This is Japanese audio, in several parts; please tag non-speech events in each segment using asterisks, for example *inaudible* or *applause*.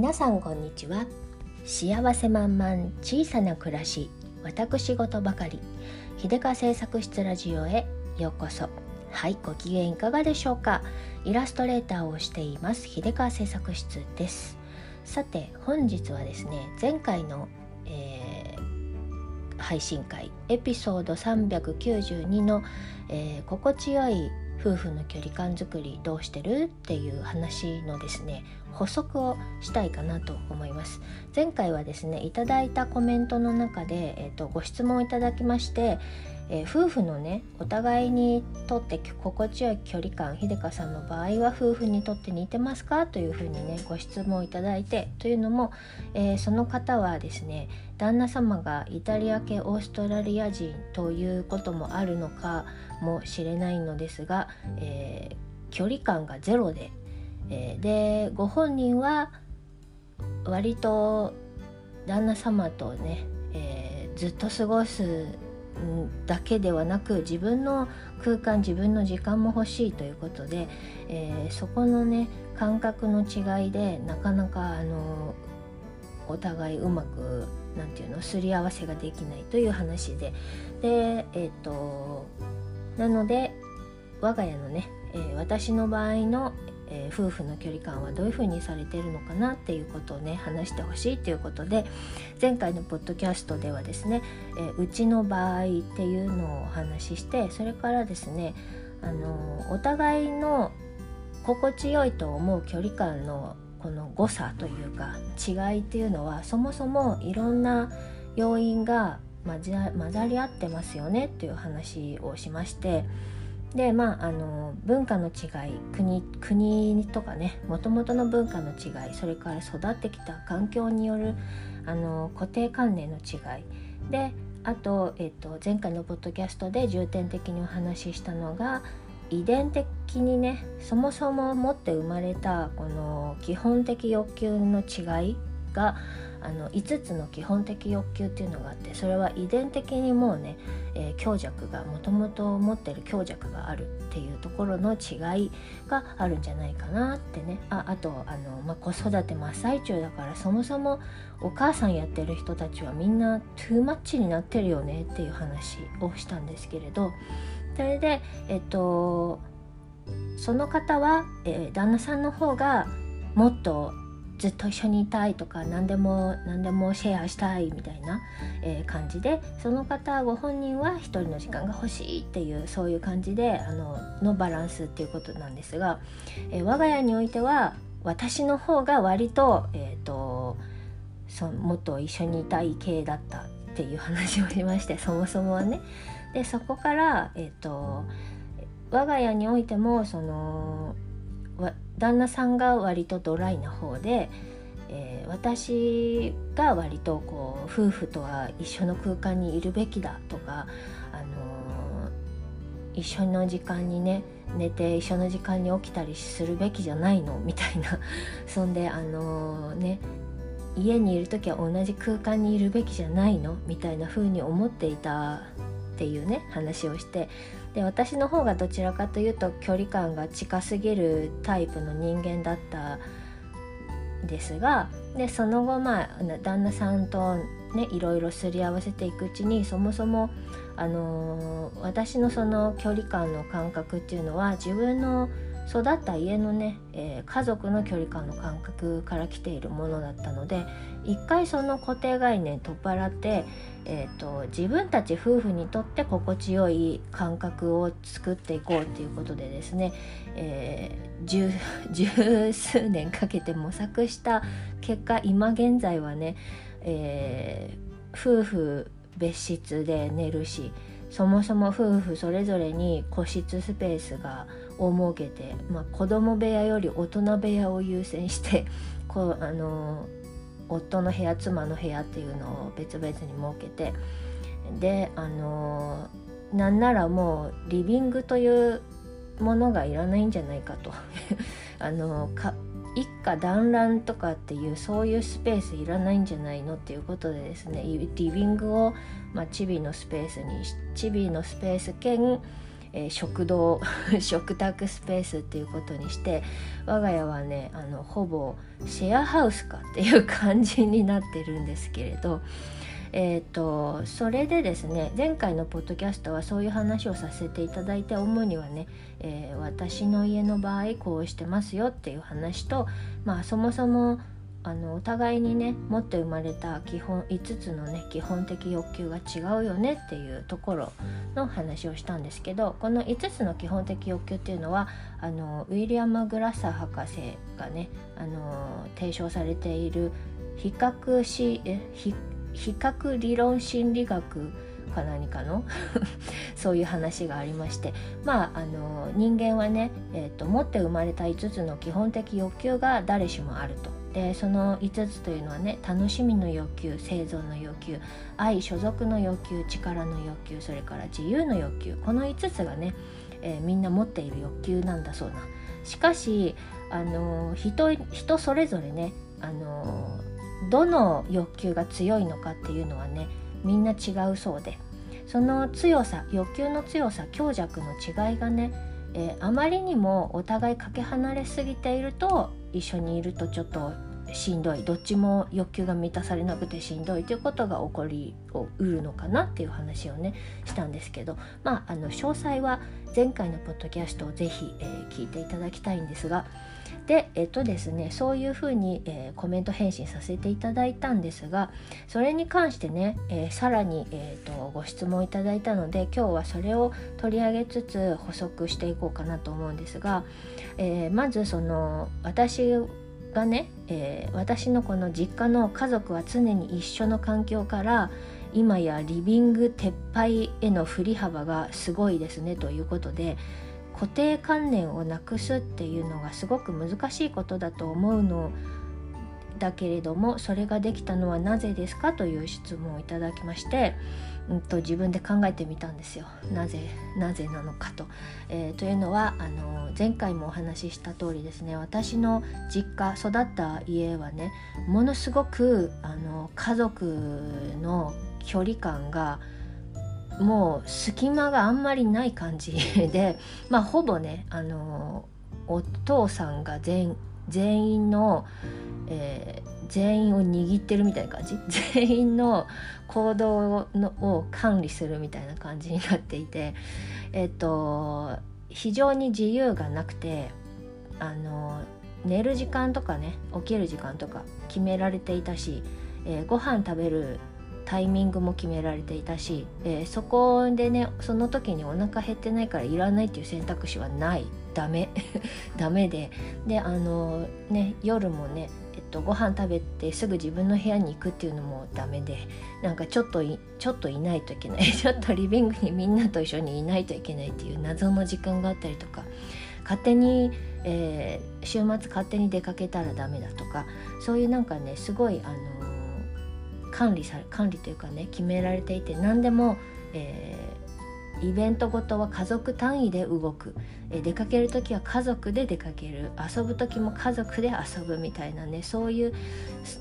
皆さんこんにちは。幸せ満々小さな暮らし私事ばかり。秀香製作室ラジオへようこそ。はいご機嫌いかがでしょうか。イラストレーターをしています秀香製作室です。さて本日はですね前回の、えー、配信会エピソード392の、えー、心地よい夫婦の距離感づくりどうしてる？っていう話のですね補足をしたいかなと思います。前回はですねいただいたコメントの中で、えーと、ご質問をいただきまして、えー、夫婦のねお互いにとって心地よい距離感秀香さんの場合は夫婦にとって似てますか？というふうにねご質問をいただいてというのも、えー、その方はですね旦那様がイタリア系オーストラリア人ということもあるのかもしれないのですが、えー、距離感がゼロで、え、でご本人は割と旦那様とね、え、ずっと過ごすだけではなく自分の空間自分の時間も欲しいということで、えー、そこのね感覚の違いでなかなかあのお互いうまく何て言うのすり合わせができないという話で。でえっ、ー、となので我が家のね、えー、私の場合の、えー、夫婦の距離感はどういうふうにされてるのかなっていうことをね話してほしいということで前回のポッドキャストではですね、えー、うちの場合っていうのをお話ししてそれからですねあのお互いの心地よいと思う距離感のこの誤差というか違いっていうのはそもそもいろんな要因が混ざり合ってますよねっていう話をしましてでまああの文化の違い国国とかねもともとの文化の違いそれから育ってきた環境によるあの固定観念の違い。であと,、えっと前回のポッドキャストで重点的にお話ししたのが遺伝的にねそもそも持って生まれたこの基本的欲求の違いがあの5つの基本的欲求っていうのがあってそれは遺伝的にもうね、えー、強弱がもともと持ってる強弱があるっていうところの違いがあるんじゃないかなってね。ああとあの、まあ、子育て真っ最中だからそもそもお母さんやってる人たちはみんなトゥーマッチになってるよねっていう話をしたんですけれどそれでえっとその方は、えー、旦那さんの方がもっとずっと一緒にいたいとか何でも何でもシェアしたいみたいな、えー、感じでその方ご本人は一人の時間が欲しいっていうそういう感じであののバランスっていうことなんですが、えー、我が家においては私の方が割と,、えーと、そもっと一緒にいたい系だったっていう話をしましてそもそもはね。でそこから、えーと我が家においてもその旦那さんが割とドライな方で、えー、私が割とこう夫婦とは一緒の空間にいるべきだとか、あのー、一緒の時間にね寝て一緒の時間に起きたりするべきじゃないのみたいな。*laughs* そんであのー、ね家にいる時は同じ空間にいるべきじゃないのみたいな風に思っていたっていうね話をしてで私の方がどちらかというと距離感が近すぎるタイプの人間だったですがでその後まあ旦那さんとねいろいろすり合わせていくうちにそもそも、あのー、私のその距離感の感覚っていうのは自分の育った家のね、えー、家族の距離感の感覚から来ているものだったので一回その固定概念取っ払って、えーと、自分たち夫婦にとって心地よい感覚を作っていこうっていうことでですね、えー、十十数年かけて模索した結果今現在はね、えー、夫婦別室で寝るしそもそも夫婦それぞれに個室スペースがを設けて、まあ、子供部屋より大人部屋を優先して *laughs* こうあの夫の部屋妻の部屋っていうのを別々に設けてであのなんならもうリビングというものがいらないんじゃないかと。*laughs* あのか一家団らんとかっていうそういうスペースいらないんじゃないのっていうことでですねリビングを、まあ、チビのスペースにチビのスペース兼、えー、食堂 *laughs* 食卓スペースっていうことにして我が家はねあのほぼシェアハウスかっていう感じになってるんですけれど。えーと、それでですね前回のポッドキャストはそういう話をさせていただいて主にはね、えー、私の家の場合こうしてますよっていう話とまあそもそもあのお互いにね持って生まれた基本5つのね基本的欲求が違うよねっていうところの話をしたんですけどこの5つの基本的欲求っていうのはあのウィリアム・グラッサー博士がねあの提唱されている比較しえ比較理論心理学か何かの？*laughs* そういう話がありましてまああの人間はね、えーと持って生まれた5つの基本的欲求が誰しもあると。でその5つというのはね楽しみの欲求生存の欲求愛所属の欲求力の欲求それから自由の欲求この5つがね、えー、みんな持っている欲求なんだそうな。しかしあの人人それぞれねあのどの欲求が強いのかっていうのはねみんな違うそうで。その強さ欲求の強さ強弱の違いがね、えー、あまりにもお互いかけ離れすぎていると一緒にいるとちょっとしんどい。どっちも欲求が満たされなくてしんどい。ということが起こりうるのかなっていう話をねしたんですけど。まああの詳細は前回のポッドキャストを是非、えー、聞いていただきたいんですがでえっとですねそういうふうに、えー、コメント返信させていただいたんですがそれに関してね、えー、さらに、えーと、ご質問いただいたので今日はそれを取り上げつつ補足していこうかなと思うんですが、えー、まずその私がね、えー、私のこの実家の家族は常に一緒の環境から今やリビング撤廃への振り幅がすごいですねということで固定観念をなくすっていうのがすごく難しいことだと思うのだけれどもそれができたのはなぜですかという質問をいただきまして、うんと、自分で考えてみたんですよなぜなぜなのかと。えー、というのはあの前回もお話しした通りですね私の実家育った家はねものすごくあの家族の距離感がもう隙間があんまりない感じでまあほぼねあのお父さんが全全員の、えー、全員を握ってるみたいな感じ？*laughs* 全員の行動のを管理するみたいな感じになっていてえっ、と非常に自由がなくてあの寝る時間とかね起きる時間とか決められていたし、えー、ご飯食べるタイミングも決められていたし、えー、そこでねその時にお腹減ってないからいらないっていう選択肢はない。ダメ。*laughs* ダメで。であのね夜もねえっと、ご飯食べてすぐ自分の部屋に行くっていうのもダメで。なんかちょっとちょっといないといけない。*laughs* ちょっとリビングにみんなと一緒にいないといけないっていう謎の時間があったりとか勝手に、えー、週末勝手に出かけたらダメだとかそういうなんかねすごいあの管理され管理というかね決められていて何でも、えー、イベントごとは家族単位で動く、えー、出かける時は家族で出かける。遊ぶ時も家族で遊ぶみたいなねそういう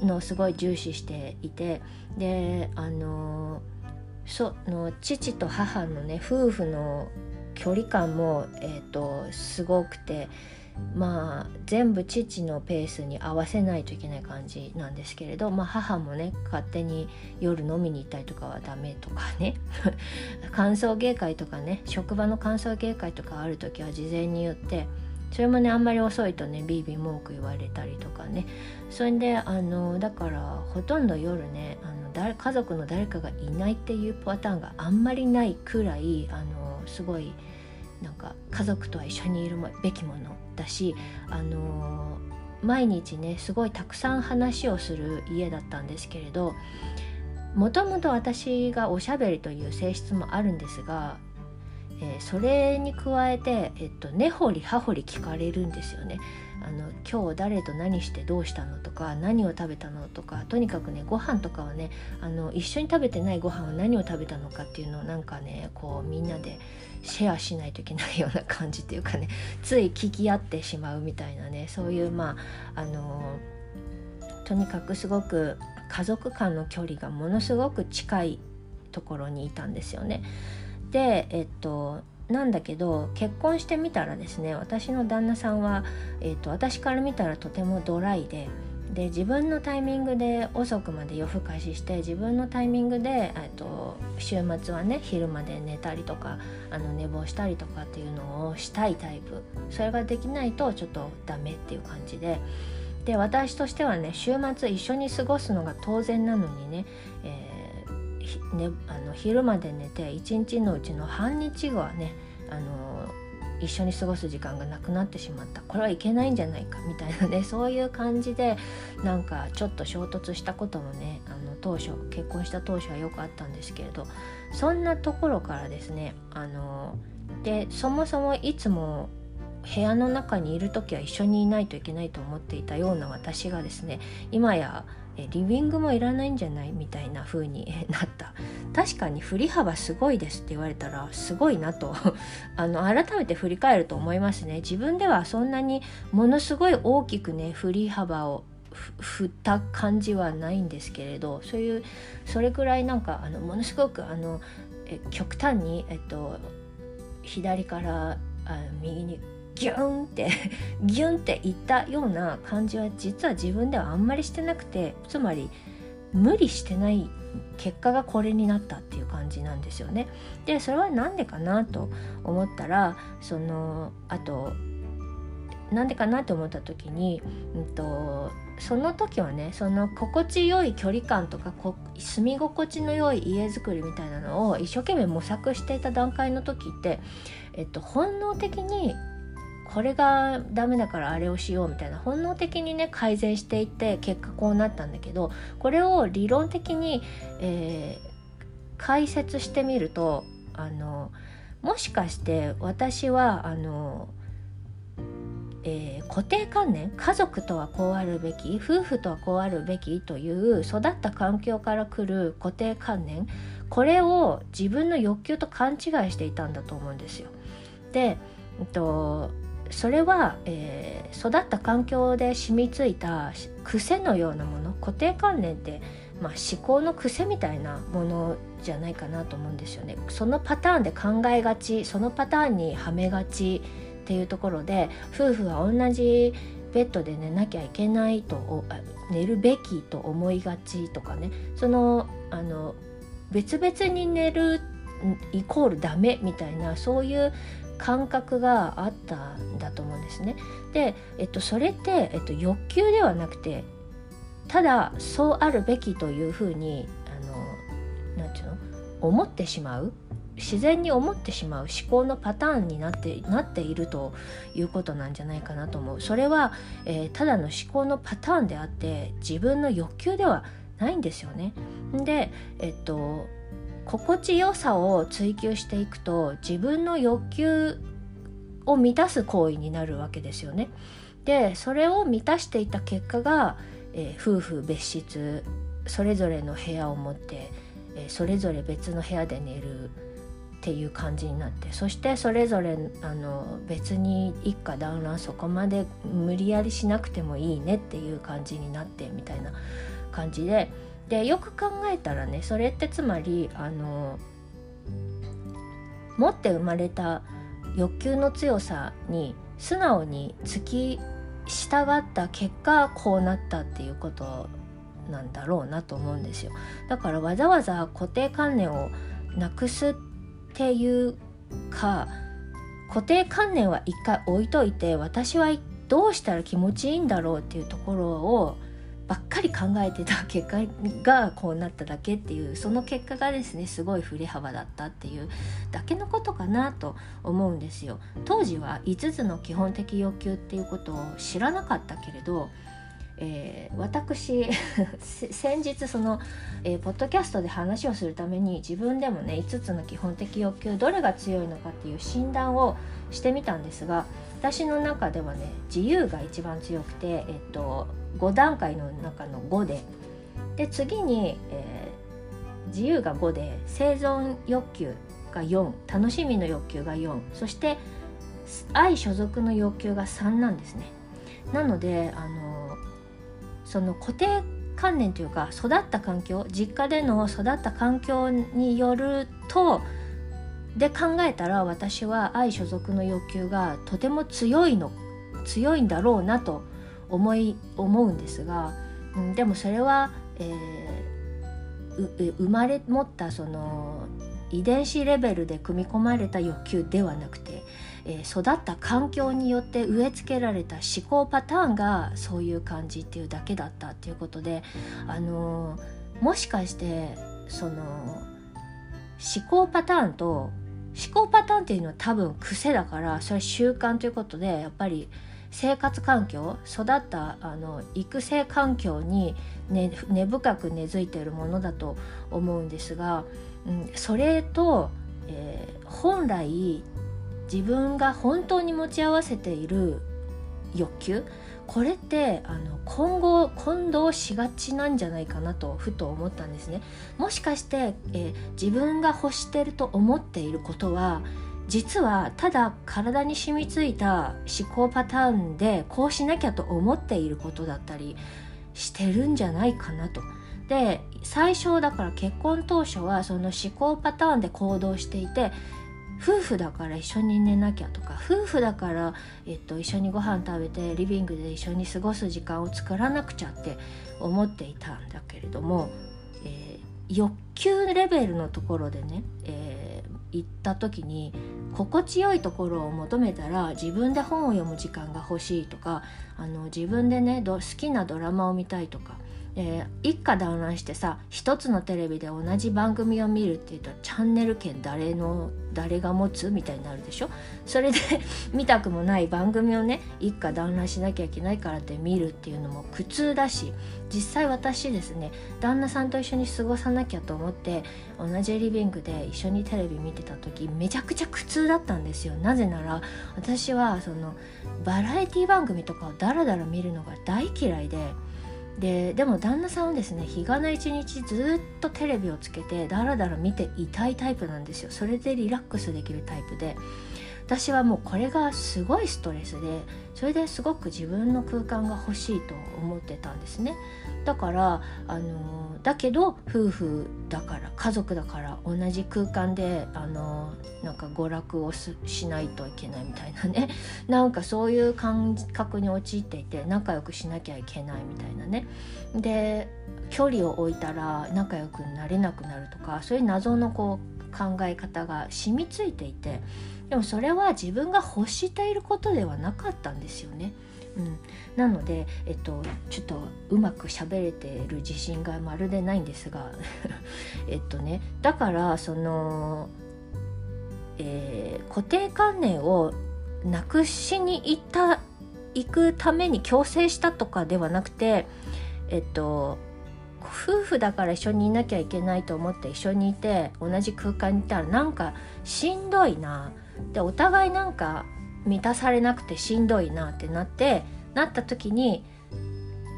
のをすごい重視していて。であのその父と母のね夫婦の距離感も、えーとすごくて。まあ全部父のペースに合わせないといけない感じなんですけれど、まあ、母もね勝手に夜飲みに行ったりとかはダメとかね。歓送迎会とかね職場の歓送迎会とかある時は事前に言ってそれもねあんまり遅いとねビービー文句言われたりとかね。それであのだからほとんど夜ねあの誰家族の誰かがいないっていうパターンがあんまりないくらいあのすごいなんか家族とは一緒にいるべきものだしあの毎日ねすごいたくさん話をする家だったんですけれどもともと私がおしゃべりという性質もあるんですが、えー、それに加えて、えっと、根掘り葉掘り聞かれるんですよね。あの今日誰と何してどうしたのとか何を食べたのとかとにかくねご飯とかはねあの一緒に食べてないご飯は何を食べたのかっていうのをなんかねこうみんなでシェアしないといけないような感じっていうかねつい聞き合ってしまうみたいなねそういうまああのとにかくすごく家族間の距離がものすごく近いところにいたんですよね。でえっとなんだけど結婚してみたらですね私の旦那さんは、えーと、私から見たらとてもドライでで自分のタイミングで遅くまで夜更かしして自分のタイミングで、と、週末はね昼まで寝たりとかあの寝坊したりとかっていうのをしたいタイプそれができないとちょっとダメっていう感じで。で私としてはね週末一緒に過ごすのが当然なのにね,、えー、ねあの昼まで寝て一日のうちの半日後はねあの一緒に過ごす時間がなくなってしまった。これはいけないんじゃないかみたいなね *laughs* そういう感じでなんかちょっと衝突したこともねあの当初結婚した当初はよくあったんですけれどそんなところからですねあのでそもそもいつも部屋の中にいる時は一緒にいないといけないと思っていたような私がですね今やリビングもいらないんじゃない？みたいな風に *laughs* なった確かに振り幅すごいですって言われたらすごいなと。*laughs* あの改めて振り返ると思いますね。自分ではそんなにものすごい大きくね振り幅を振った感じはないんですけれどそういうそれぐらいなんかあのものすごくあのえ極端に、えっと、左からあ右にギュンって *laughs* ギュンっていったような感じは実は自分ではあんまりしてなくてつまり無理してない結果がこれになったっていう感じなんですよね。でそれは何でかなと思ったらそのあとなんでかなと思った時に、うんと、その時はねその心地よい距離感とか住み心地の良い家づくりみたいなのを一生懸命模索していた段階の時って、えっと、本能的にこれがダメだからあれをしようみたいな本能的にね改善していって結果こうなったんだけどこれを理論的に、えー、解説してみるとあのもしかして私はあの、えー、固定観念家族とはこうあるべき夫婦とはこうあるべきという育った環境から来る固定観念これを自分の欲求と勘違いしていたんだと思うんですよ。で、えっとそれは、えー、育った環境で染みついた癖のようなもの固定観念って、まあ、思考の癖みたいなものじゃないかなと思うんですよね。そのパターンで考えがちそのパターンにはめがちっていうところで夫婦は同じベッドで寝なきゃいけないと寝るべきと思いがちとかねそのあの別々に寝るイコールダメみたいなそういう感覚があったんだと思うんですね。で、えっと、それって、えっと、欲求ではなくてただそうあるべきというふうにあのなんていうの？思ってしまう？自然に思ってしまう？思考のパターンになってなっているということなんじゃないかなと思うそれは、えー、ただの思考のパターンであって自分の欲求ではないんですよね。でえっと心地よさを追求していくと自分の欲求を満たす行為になるわけですよね。でそれを満たしていた結果が、えー、夫婦別室それぞれの部屋を持って、えー、それぞれ別の部屋で寝るっていう感じになってそしてそれぞれあの別に一家団らんそこまで無理やりしなくてもいいねっていう感じになってみたいな感じで。でよく考えたらねそれってつまりあの持って生まれた欲求の強さに素直に突き従った結果こうなったっていうことなんだろうなと思うんですよ。だからわざわざ固定観念をなくすっていうか固定観念は一回置いといて私はどうしたら気持ちいいんだろうっていうところをばっかり考えてた結果がこうなっただけっていうその結果がですねすごい振れ幅だったっていうだけのことかなと思うんですよ。当時は5つの基本的欲求っていうことを知らなかったけれどえー、私 *laughs* 先日その、えー、ポッドキャストで話をするために自分でもね5つの基本的欲求どれが強いのかっていう診断をしてみたんですが私の中ではね自由が一番強くて、えっと、5段階の中の5でで次に、えー、自由が5で生存欲求が4楽しみの欲求が4そして愛所属の欲求が3なんですね。なのであのその固定観念というか育った環境実家での育った環境によるとで考えたら私は愛所属の欲求がとても強いの強いんだろうなと思い思うんですが、うん、でもそれは、えー、生まれ持ったその遺伝子レベルで組み込まれた欲求ではなくて、えー、育った環境によって植え付けられた思考パターンがそういう感じっていうだけだったっていうことで、あのー、もしかしてその思考パターンと思考パターンっていうのは多分癖だからそれ習慣ということでやっぱり生活環境育ったあの育成環境に根、深く根付いているものだと思うんですが、うん、それと、えー、本来自分が本当に持ち合わせている欲求これってあの今後混同しがちなんじゃないかなとふと思ったんですねもしかして、え、自分が欲してると思っていることは実はただ体に染みついた思考パターンでこうしなきゃと思っていることだったりしてるんじゃないかなと。で最初だから結婚当初はその思考パターンで行動していて夫婦だから一緒に寝なきゃとか夫婦だから、えっと、一緒にご飯食べてリビングで一緒に過ごす時間を作らなくちゃって思っていたんだけれども、えー、欲求レベルのところでね、えー、行った時に心地よいところを求めたら自分で本を読む時間が欲しいとかあの自分でね好きなドラマを見たいとかえー、一家団らんしてさ一つのテレビで同じ番組を見るっていうとチャンネル権誰の誰が持つみたいになるでしょ？それで *laughs* 見たくもない番組をね一家団らんしなきゃいけないからって見るっていうのも苦痛だし実際私ですね旦那さんと一緒に過ごさなきゃと思って同じリビングで一緒にテレビ見てた時めちゃくちゃ苦痛だったんですよなぜなら私はそのバラエティ番組とかをダラダラ見るのが大嫌いで。ででも旦那さんはですね日がな一日ずっとテレビをつけてダラダラ見ていたいタイプなんですよ。それでリラックスできるタイプで。私はもうこれがすごいストレスでそれですごく自分の空間が欲しいと思ってたんですね。だからあのだけど夫婦だから家族だから同じ空間であのなんか娯楽をしないといけないみたいなね。*laughs* なんかそういう感覚に陥っていて仲良くしなきゃいけないみたいなね。で距離を置いたら仲良くなれなくなるとかそういう謎のこう考え方が染みついていてでもそれは自分が欲していることではなかったんですよね。うん、なので、えっと、ちょっとうまく喋れてる自信がまるでないんですが *laughs* えっとねだからその、えー、固定観念をなくしに行った行くために強制したとかではなくてえっと夫婦だから一緒にいなきゃいけないと思って一緒にいて同じ空間にいたらなんかしんどいなでお互いなんか満たされなくてしんどいなってなってなった時に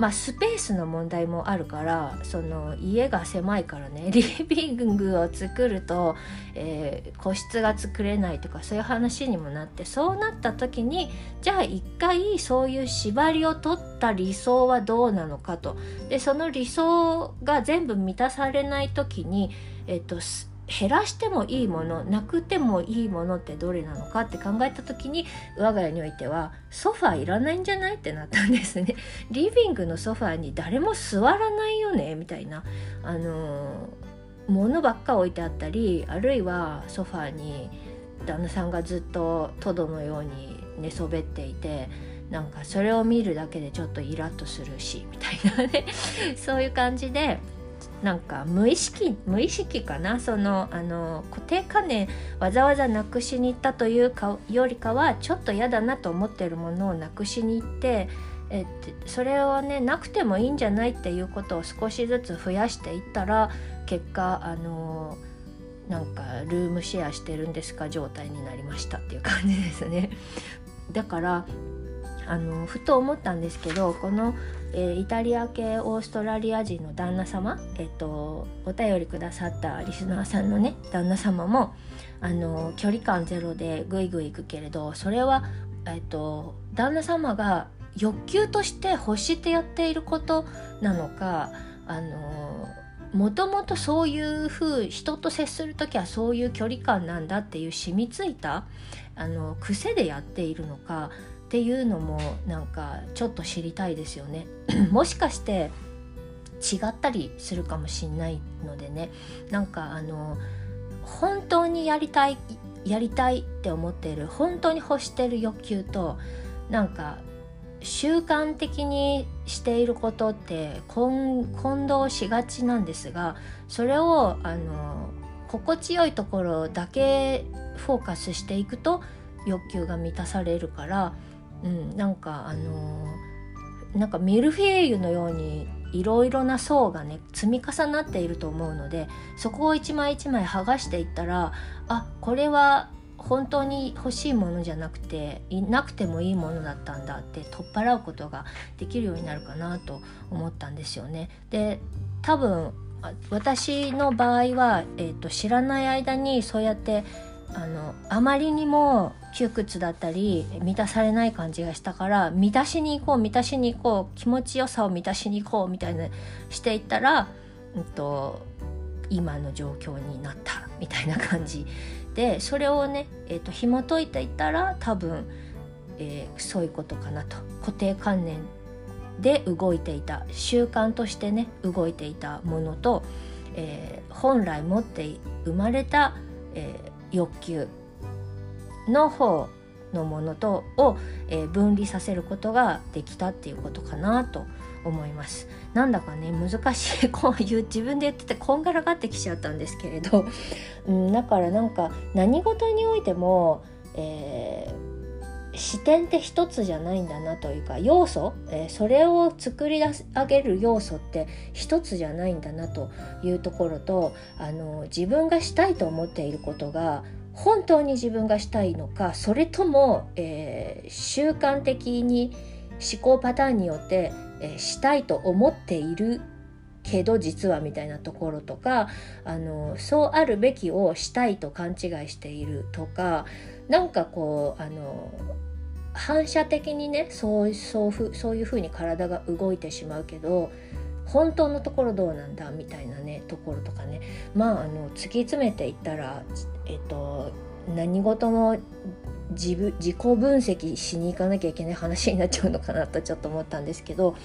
まあスペースの問題もあるからその家が狭いからね *laughs* リビングを作ると、えー、個室が作れないとかそういう話にもなってそうなった時にじゃあ一回そういう縛りを取った理想はどうなのかと。でその理想が全部満たされない時に、えっと、減らしてもいいものなくてもいいものってどれなのかって考えた時に我が家においてはソファーいらないんじゃないってなったんですね。*laughs* リビングのソファーに誰も座らないよねみたいなあのー、物ばっか置いてあったりあるいはソファーに旦那さんがずっとトドのように寝そべっていてなんかそれを見るだけでちょっとイラッとするしみたいなね。*laughs* そういう感じでなんか無意識無意識かな？そのあの固定観念わざわざなくしに行ったというかよりかはちょっと嫌だなと思ってるものをなくしに行ってえそれをねなくてもいいんじゃないっていうことを少しずつ増やしていったら結果あのなんかルームシェアしてるんですか？状態になりましたっていう感じですね。だからあのふと思ったんですけどこのえ、イタリア系オーストラリア人の旦那様、えっと、お便りくださったリスナーさんのね旦那様もあの距離感ゼロでグイグイ行くけれどそれは、えっと、旦那様が欲求として欲してやっていることなのかあのもともとそういう風人と接する時はそういう距離感なんだっていう染みついたあの癖でやっているのかっていうのもなんかちょっと知りたいですよね。*clears throat* もしかして違ったりするかもしんないのでねなんかあの本当にやりたいやりたいって思っている本当に欲してる欲求となんか習慣的にしていることって混同しがちなんですがそれをあの心地よいところだけフォーカスしていくと欲求が満たされるから、うん、なんかあのなんかミルフィーユのようにいろいろな層がね積み重なっていると思うのでそこを一枚一枚剥がしていったらあこれは本当に欲しいものじゃなくていなくてもいいものだったんだって取っ払うことができるようになるかなと思ったんですよね。で多分私の場合は、えーと、知らない間にそうやってあのあまりにも窮屈だったり満たされない感じがしたから満たしに行こう満たしに行こう気持ちよさを満たしに行こうみたいなしていったら、うんと、今の状況になったみたいな感じでそれをね、えーと、紐解いていったら多分、えー、そういうことかなと。固定観念で動いていた習慣としてね動いていたものと、えー、本来持って生まれた、えー、欲求の方のものとを、えー、分離させることができたっていうことかなと思います。なんだかね難しいこういう自分で言っててこんがらがってきちゃったんですけれど、うん、だからなんか何事においても、えー、視点って一つじゃないんだなというか要素、えー、それを作り上げる要素って一つじゃないんだなというところとあの自分がしたいと思っていることが本当に自分がしたいのかそれとも、えー、習慣的に思考パターンによって、えー、したいと思っているけど実はみたいなところとかあのそうあるべきをしたいと勘違いしているとかなんかこうあの反射的にねそうそうそういうふうに体が動いてしまうけど本当のところどうなんだみたいなねところとかね。まああの突き詰めていったらえっと何事も自分自己分析しに行かなきゃいけない話になっちゃうのかなとちょっと思ったんですけど、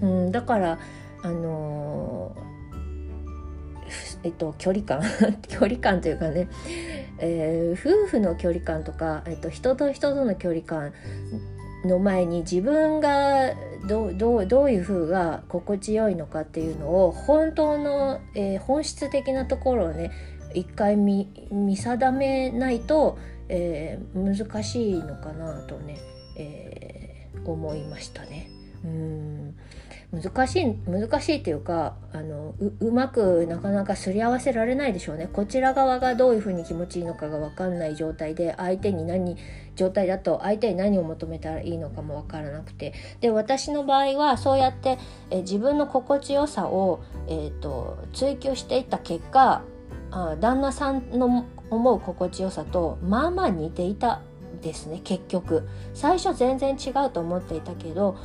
うん、だからあのえっと、距離感 *laughs* 距離感というかね、えー、夫婦の距離感とか、えっと、人と人との距離感の前に自分がどどどういう風が心地よいのかっていうのを本当の、えー、本質的なところをね一回見見定めないと、えー、難しいのかなとね、えー、思いましたね。うん難しい難しいっていうかあのうまくなかなかすり合わせられないでしょうね。こちら側がどういうふうに気持ちいいのかが分かんない状態で相手に何状態だと相手に何を求めたらいいのかも分からなくて。で私の場合はそうやってえ自分の心地よさを、えーと、追求していった結果あ旦那さんの思う心地よさとまあまあ似ていたですね結局。最初全然違うと思っていたけど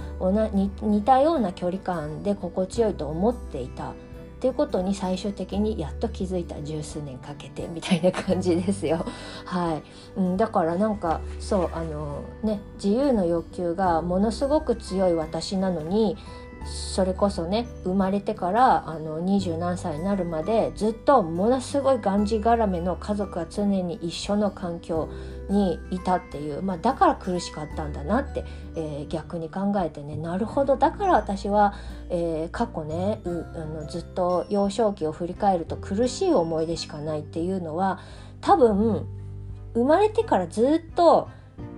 似たような距離感で心地よいと思っていた。っていうことに最終的にやっと気づいた。十数年かけてみたいな感じですよ。*laughs* はい、うん、だからなんかそうあのね自由の欲求がものすごく強い私なのにそれこそね生まれてからあの二十何歳になるまでずっとものすごいがんじがらめの家族が常に一緒の環境にいたっていう、まあ、だから苦しかったんだなって、えー、逆に考えてね。なるほど。だから私は、えー、過去ねうあのずっと幼少期を振り返ると苦しい思い出しかないっていうのは多分生まれてからずっと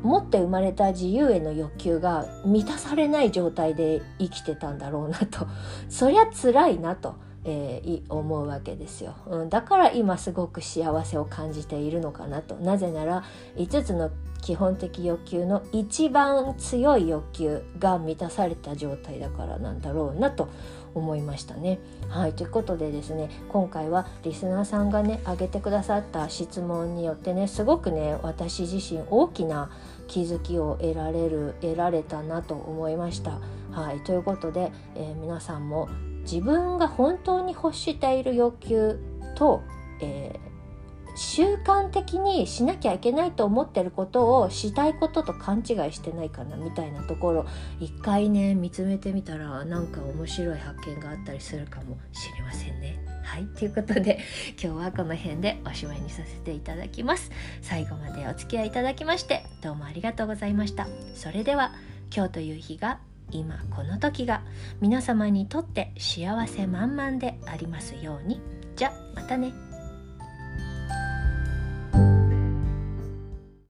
持って生まれた自由への欲求が満たされない状態で生きてたんだろうなと。*laughs* そりゃ辛いなと。えー、思うわけですよ、うん、だから今すごく幸せを感じているのかなと。なぜなら5つの基本的欲求の一番強い欲求が満たされた状態だからなんだろうなと。思いましたね。はいということでですね今回はリスナーさんがね挙げてくださった質問によってねすごくね私自身大きな気づきを得られる得られたなと思いました。はいということで、えー、皆さんも自分が本当に欲している欲求と、えー習慣的にしなきゃいけないと思ってることをしたいことと勘違いしてないかなみたいなところ一回ね見つめてみたらなんか面白い発見があったりするかもしれませんね。はいということで今日はこの辺でおしまいにさせていただきます。最後までお付き合いいただきましてどうもありがとうございました。それでは今日という日が今この時が皆様にとって幸せ満々でありますように。じゃまたね。